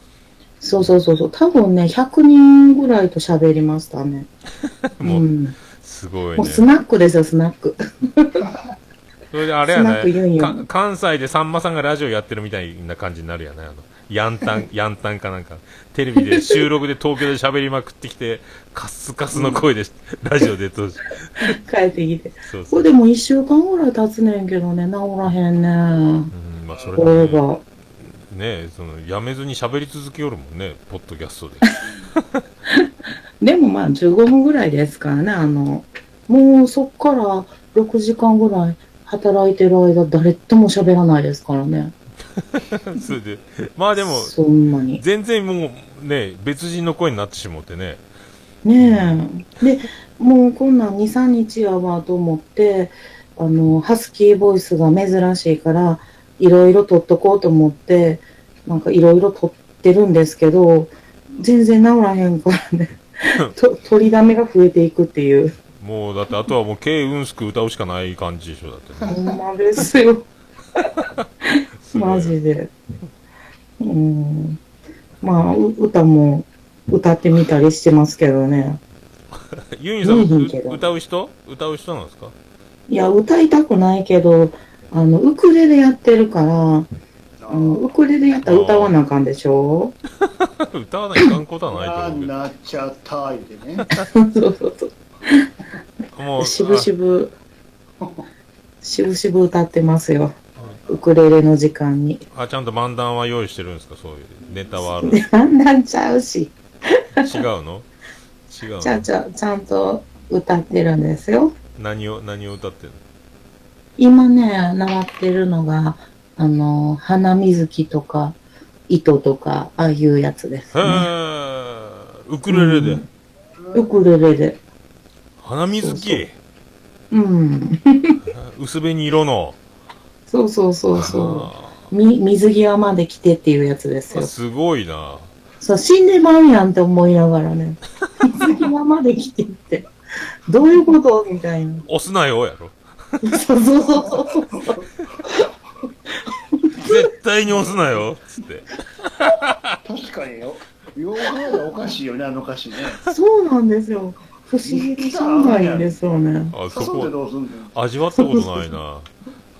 そうそうそうそう。多分ね、100人ぐらいと喋りましたね。もう、ん。すごいね。もうスナックですよ、スナック。それであれやね。関西でさんまさんがラジオやってるみたいな感じになるやね。あのヤンタン ヤンタンかなんか。テレビで 収録で東京で喋りまくってきてカスカスの声で ラジオ出とる帰ってきて。そうそう、これでも1週間ぐらい経つねんけどね、治らへんね。うんまあ、それね。が。ねそのやめずに喋り続けよるもんね。ポッドキャストで。でもまあ15分ぐらいですからね、あの、もうそっから6時間ぐらい働いてる間誰とも喋らないですからね。それでまあでもそんなに。全然もうね別人の声になってしもってねねえ。で、もうこんなん2、3日やわと思って、あの、ハスキーボイスが珍しいから、いろいろ撮っとこうと思って、なんかいろいろ撮ってるんですけど、全然治らへんからね。と取りだめが増えていくっていう。もう、だってあとはもう、軽運すく歌うしかない感じでしょ、だってね。ほんまですよ。すマジで。うん。まあ、う歌も歌ってみたりしてますけどね。ユニさん、いいんけどう歌う人？歌う人なんですか？いや、歌いたくないけど、あの、ウクレレやってるから、あの、ウクレレやったら歌わなあかんでしょ？歌わないかんことはないとあ思うけど。なっちゃった言うてね。そうそうそう。もう、しぶしぶ、しぶしぶ歌ってますよ。ウクレレの時間に。あ、ちゃんと漫談は用意してるんですか？そういうネタはある。で、だんだんちゃうし。違うの？違うの？ちゃうちゃう、ちゃんと歌ってるんですよ。何を、何を歌ってんの？今ね、習ってるのが、あの、花水木とか、糸とか、ああいうやつですへね。ー、ウクレレで？うんウクレレで。花水そう木うん。薄紅色の。そうそうそうそあう。み、水際まで来てっていうやつですよ。ーすごいな。そう、死んでまうやんって思いながらね。水際まで来てって。どういうこと？みたいな。押すなよ、やろ。そうそうそうそうそう。絶対に押すなよ、つって。確かによ。よう考えたらおかしいよね、あの歌詞ね。そうなんですよ。不思議でしょうがないんですよね。あ、そこ、味わったことないな。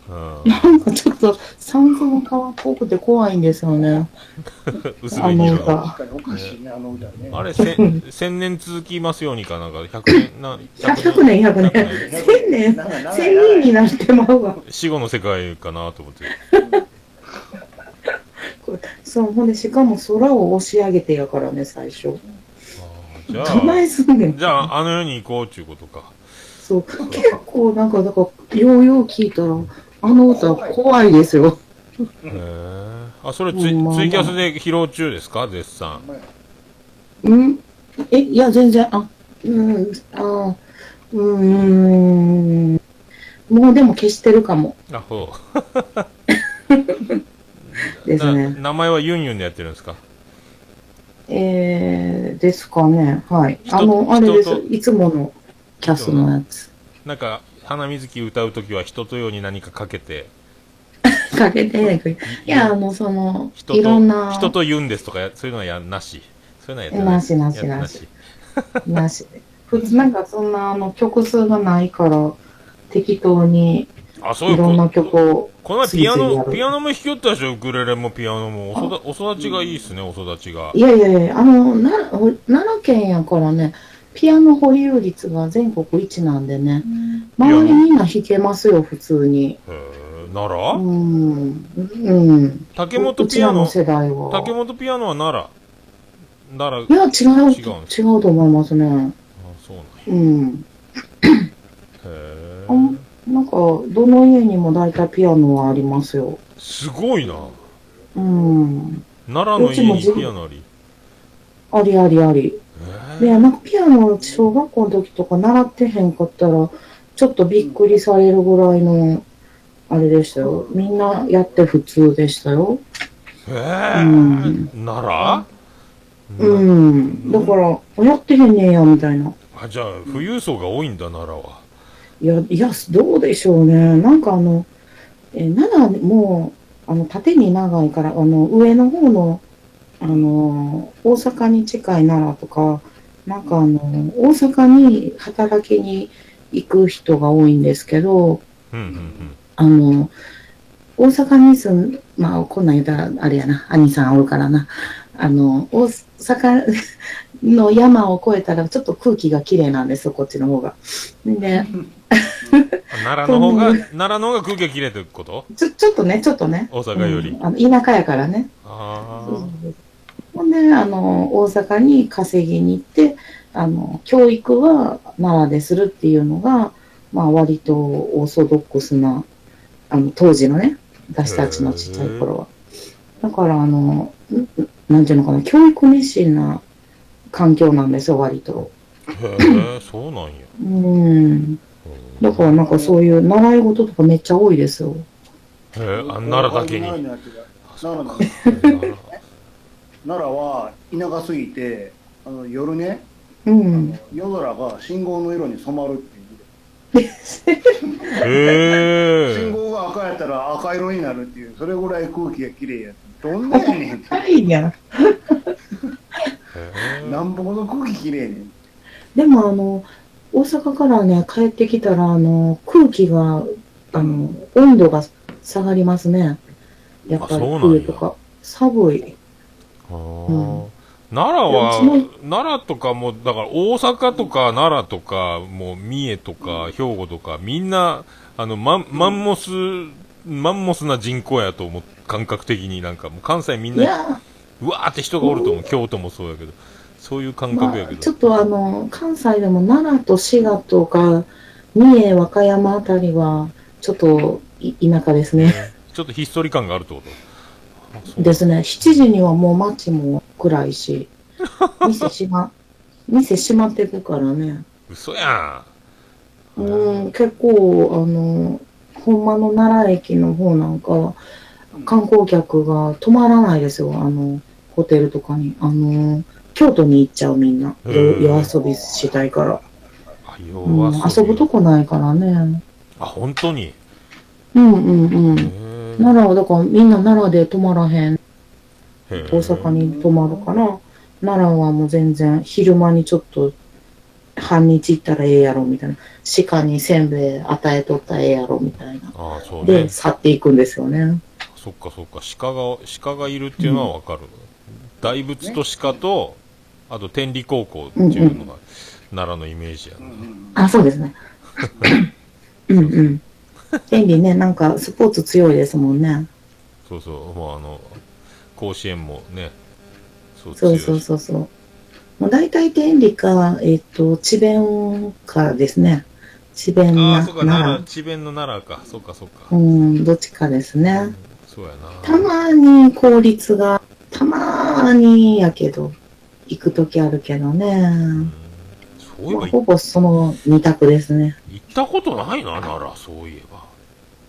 うん。なんかちょっと酸素の皮っぽくて怖いんですよね。薄あの。歌。確かにおかしいね、あの歌ね。あれ、千、千年続きますようにかなんか、百年、な、100年、100年。千年、千人になってまうわ。死後の世界かなと思って。そう、ほんで、しかも空を押し上げてやからね、最初。じゃどないあ、すんねん。じゃあ、あの世に行こうっていうことか。そう、結構なんか、だから、ようよう聞いたら、あの歌怖いですよ。へえ。あ、それツイ、ツイキャスで披露中ですか？絶賛。うん？え、いや、全然、あ、うん、あ、うーん。もうでも消してるかも。あ、そう。ですね。な名前はユンユンでやってるんですか？えー、ですかね。はい。人あの、あれです。いつものキャスのやつ。なんか、花水木歌うときは人とように何かかけて、かけて、いや、あの、その、いろんな、人と言うんですとかや、そういうのはやなし。そういうのはやなしなしなしなし。普通なんかそんな、あの、曲数がないから、適当にあ、そういこいうろんな曲を、この前ピアノ、ピアノも弾きよったでしょウクレレもピアノも。おそだお育ちがいいっすね、お育ちが。いやいやいや、あの、な奈良県やからね、ピアノ保有率が全国一なんでね、周りみんな弾けますよ、普通に。へえ、奈う良ん。うん。竹本ピアノ、世代は。竹本ピアノは奈良？奈い良、や、違う、違うん違うと思いますね。あ、そうなんや。うん。へえ。なんか、どの家にも大体ピアノはありますよ。すごいな。うん。奈良の家にピアノあり？ありありあり。へえで、なんかピアノ、小学校の時とか習ってへんかったら、ちょっとびっくりされるぐらいの、あれでしたよ。みんなやって普通でしたよ。へえうん。奈良？うん。だから、やってへんねんや、みたいな。あ、じゃあ、富裕層が多いんだ、奈良は。いや、いや、どうでしょうね。なんかあの、えー、奈良も、あの、縦に長いから、あの、上の方の、あの、大阪に近い奈良とか、なんかあの、大阪に働きに行く人が多いんですけど、うん、うん、あの、大阪に住ん、まあ、こんなん言ったら、あれやな、兄さんおるからな。あの、大阪の山を越えたら、ちょっと空気が綺麗なんですよ、こっちの方が。で、うん。奈良の方が、奈良の方が空気がきれてこと？ちょ、ちょっとね、ちょっとね。大阪よりうんあの田舎やからね。あそうそうそうほんで、あの、大阪に稼ぎに行って、あの、教育は奈良でするっていうのが、まあ、割とオーソドックスな、あの、当時のね、私たちのちっちゃい頃は。だから、あの、なんていうのかな、教育熱心な環境なんですよ、割と。あ。へえ、そうなんや。うん。だから、なんかそういう習い事とかめっちゃ多いですよ。へえ、あ、奈良だけに。奈良のやつが奈良は田舎すぎて、あの夜ね、あうんの。夜空が信号の色に染まるっていう。へえ。信号が赤やったら赤色になるっていう、それぐらい空気が綺麗やつ。どんなやねんって。はいいや。なんぼほど空気綺麗ねん。でもあの、大阪からね、帰ってきたら、あの、空気が、あの、温度が下がりますね。やっぱり冬とか。寒い。あー。うん。奈良は奈良とかも、だから大阪とか奈良とか、もう三重とか兵庫とか、みんな、あの、マンマンモス、マンモスな人口やと思う、感覚的になんか、もう関西みんな、うわーって人がおると思う、京都もそうやけど、そういう感まあ覚やけ、ど。ちょっとあの、関西でも奈良と滋賀とか、三重、和歌山あたりは、ちょっとい田舎ですね。ちょっとひっそり感があるってことですね。7時にはもう街も暗いし、店閉ま、店閉まってるからね。嘘やん。うん、結構、あの、ほんまの奈良駅の方なんかは、観光客が泊まらないですよ、あの、ホテルとかに。あの、京都に行っちゃうみんな。へ夜遊びしたいから。あ、夜うん、遊ぶとこないからね。あ、本当に？うんうんうん。奈良はだからみんな奈良で泊まらへん。大阪に泊まるから、奈良はもう全然昼間にちょっと半日行ったらええやろみたいな。鹿にせんべい与えとったらええやろみたいな。ああ、そうで、ね。去っていくんですよね。そっかそっか。鹿が、鹿がいるっていうのはわかる。大仏と鹿と、あと天理高校っていうのが、奈良のイメージやな。あ、そうですね。うんうん。天理ね、なんかスポーツ強いですもんね。そうそう。もうあの、甲子園もね、そうそうそうそうそう。もう大体天理か、えっ、と、智弁かですね。智弁奈良、奈智弁の奈良か。そうか、そうか。良。うん、どっちかですね。うんそうやな。たまに効率が、たまにやけど、行くときあるけどうね。んそういえば、まあ、ほぼその二択ですね。行ったことないな、奈良、そういえば。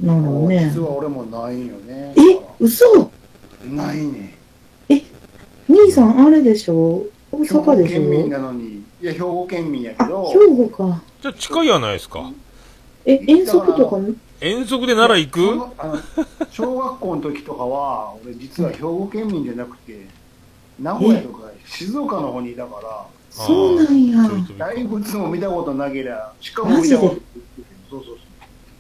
なのね実。は俺もないんよね。え、嘘？ないね。兄さんあれでしょ？大兵庫阪でし県民ょなのに、いや、兵庫県民やけあ、ど、兵庫か。じゃあ近いやないですか。え、遠足とか、遠足で奈良行く？小学校の時とかは、俺実は兵庫県民じゃなくて、名古屋とか静岡の方にいたから、そうなんや。大仏も見たことなけりゃ、しかも見たことそうそうそう。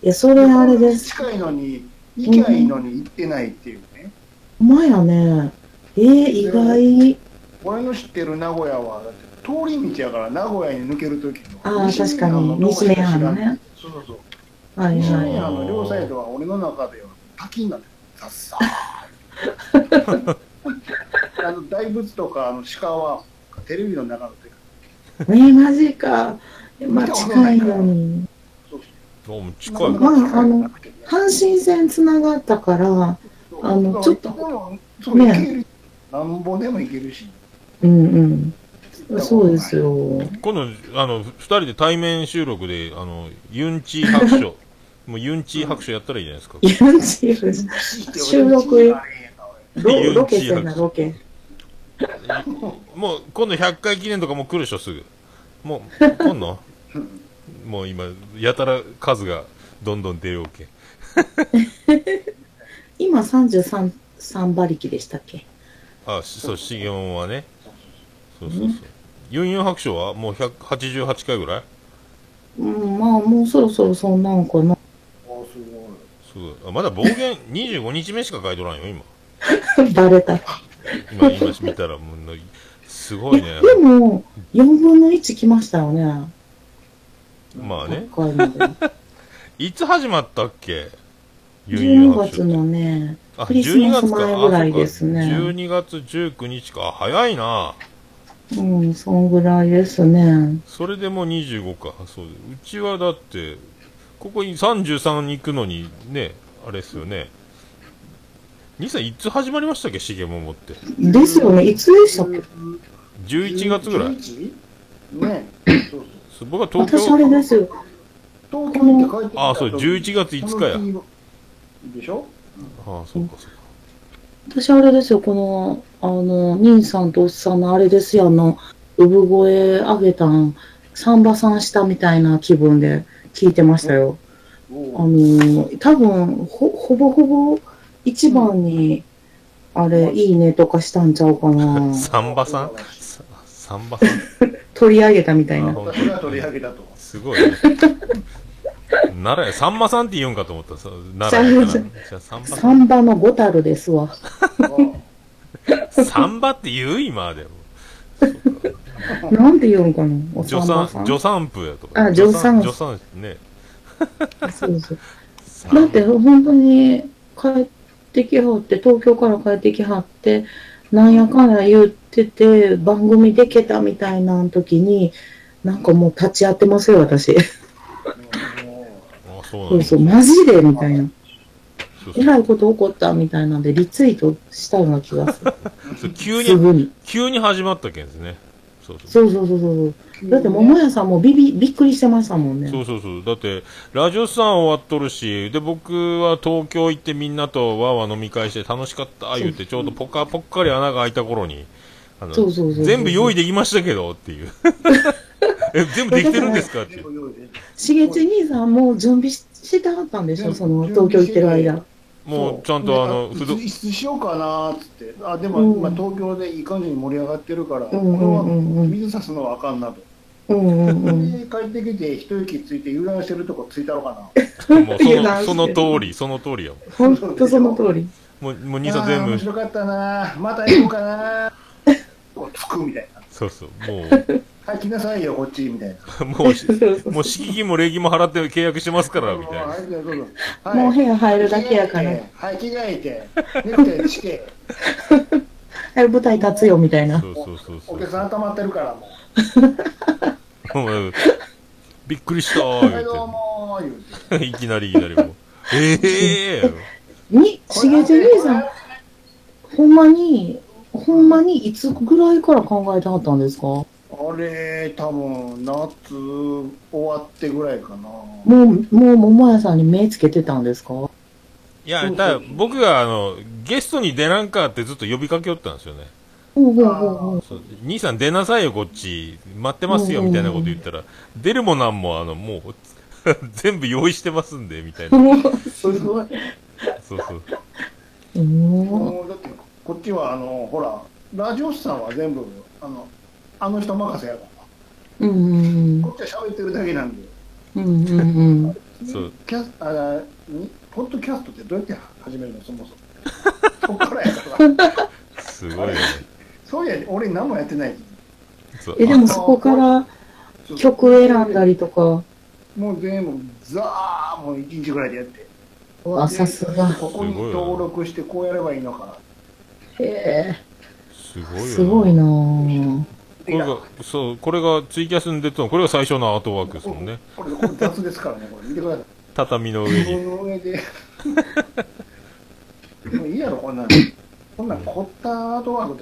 いや、それあれです。近いのに、行きゃいいのに行ってないっていうね。ほんまやね。えー、意外。俺の知ってる名古屋は、だって通り道やから名古屋に抜ける時の。ああ、確かに。西名阪のね。そうそうそう。はい西名は阪の両サイドは俺の中では滝になってる。ザッサー あの大仏とかあの鹿はテレビの中の世界い。えー、マジか。まあ、近いのに。そうあもう近い。まああの阪神線つながったから、あのちょっとそうね行けるなんぼでも行けるしうんうん。そうですよ。今度、あの、二人で対面収録で、あの、ユンチー白書、もうユンチー白書やったらいいじゃないですか。いや、チーフ収録ロロケしてんな、ロケ。もう、今度100回記念とかもう来るでしょ、すぐ。もう、来んの？もう今、やたら数がどんどん出ようけ。今33、3馬力でしたっけ？あ、しそう、シゲモンはね。そうそうそう。ユンユン白書はもう188回ぐらい？うん、まあ、もうそろそろそんなんかな。おすごいすごい。あまだ暴言25日目しか書いとらんよ、今。バレた。い今、今見たら、もう、すごいねや、。でも、4分の1来ましたよね。まあね。いつ始まったっけ？ユンユン12白書月のね、あクリスマス前ぐらいですねあそうか12月19日か。早いな。うん、そんぐらいですね。それでもう25か。そう。うちはだって、ここに33に行くのに、ね、あれですよね。兄さん、いつ始まりましたっけ？しげももって。ですよね、いつでしたっけ？11月ぐらい。11ね。そう僕は東私あ京、れですよ。東京に帰ってきたあそう11月5日や。でしょ？ああ、そうか、そうか。私あれですよ、この、あの、兄さんとおっさんのあれですよ、あの、産声上げたん、サンバさんしたみたいな気分で聞いてましたよ。あの、多分、ほ、ほぼほぼ一番に、あれ、いいねとかしたんちゃうかな。サンバさん？さサンバさん？取り上げたみたいな。取り上げたと。すごいね。奈良や、さんまさんって言うんかと思った。奈良やから。じゃあ、サンバさサンバのゴタルですわ。おん。サンバって言う今でも。なんて言うんかなお助産。助産婦やとか。あ助産助産ね。そうそう。だって本当に帰ってきはって、東京から帰ってきはって、なんやかんや言ってて、番組でけたみたいな時に、なんかもう立ち会ってますよ、私。そう。そうマジでみたいな。えらいこと起こったみたいなんで、リツイートしたような気がする。急に。急に始まったけんですね。そうそう。そうそうそうそう。だって、桃屋さんもビビ、びっくりしてましたもんね。そうそうそう。だって、ラジオさん終わっとるし、で、僕は東京行ってみんなとわーわー飲み会して楽しかった、言って、ちょうどぽっかぽっかり穴が開いた頃に、あの、そうそうそうそう全部用意できましたけど、っていう。え、全部できてるんですかっていう。しげち兄さんも準備ししてはったんでしょその、東京行ってる間。もう、ちゃんとあの、不不動いつしようかなーっつって。あ、でも、うん今東京でいい感じに盛り上がってるから、これはん水差すのはあかんなと。うんうんうん。で、帰ってきて、一息ついて油断してるとこついたろかな。もうその、その通り、その通りやほんとその通り。もう、もう兄さん全部、面白かったなーまた行こうかなー こうつくみたいな。そうそう、も はい、来なさいよ、こっち、みたいな。う、もうし、そうそうもう敷金も礼儀も払って契約してますから、みたいな。はい、どうぞ。はいもう部屋入るだけやから。はい、着替えて、ネクタイして、はい、舞台立つよ、みたいな。そうそうそうそうお客さん溜まってるから、ももう。びっくりしたう。ー、はい、どう言もー、言うて。うて。いきなりいきなりもう。ええー、に、しげち兄さん、ほんまに、ほんまにいつぐらいから考えてはったんですか？もあれ、多分夏終わってぐらいかな。う、もう、桃屋さんに目つけてたんですか？いや、ただ、僕があの、ゲストに出なんかってずっと呼びかけよったんですよね。兄さん出なさいよ、こっち。待ってますよ、みたいなこと言ったら、出るもなんも、あの、もう、全部用意してますんで、みたいな。すごい。そうそう。うーん。こっちは、あの、ほら、ラジオスさんは全部、あの、あの人任せやから。うんうんこっちは喋ってるだけなんで。うん。うんうんうん。そう。キャスあにポッドキャストってどうやって始めるのそもそも。そっからやから。すごいね。そういや、俺何もやってない。え、でもそこから曲選んだりとか、もう全部、ザーもう1日ぐらいでやって。うわ、さすが。ここに登録してこうやればいいのか。へえ、すごいよな。すごいなぁ。これが、そう、これがツイキャスに出たの、これが最初のアートワークですもんね。これ、これ雑ですからね、これ。見てください。畳の上自に。分の上で。もういいやろ、こんなん。こんなん凝ったアートワークとか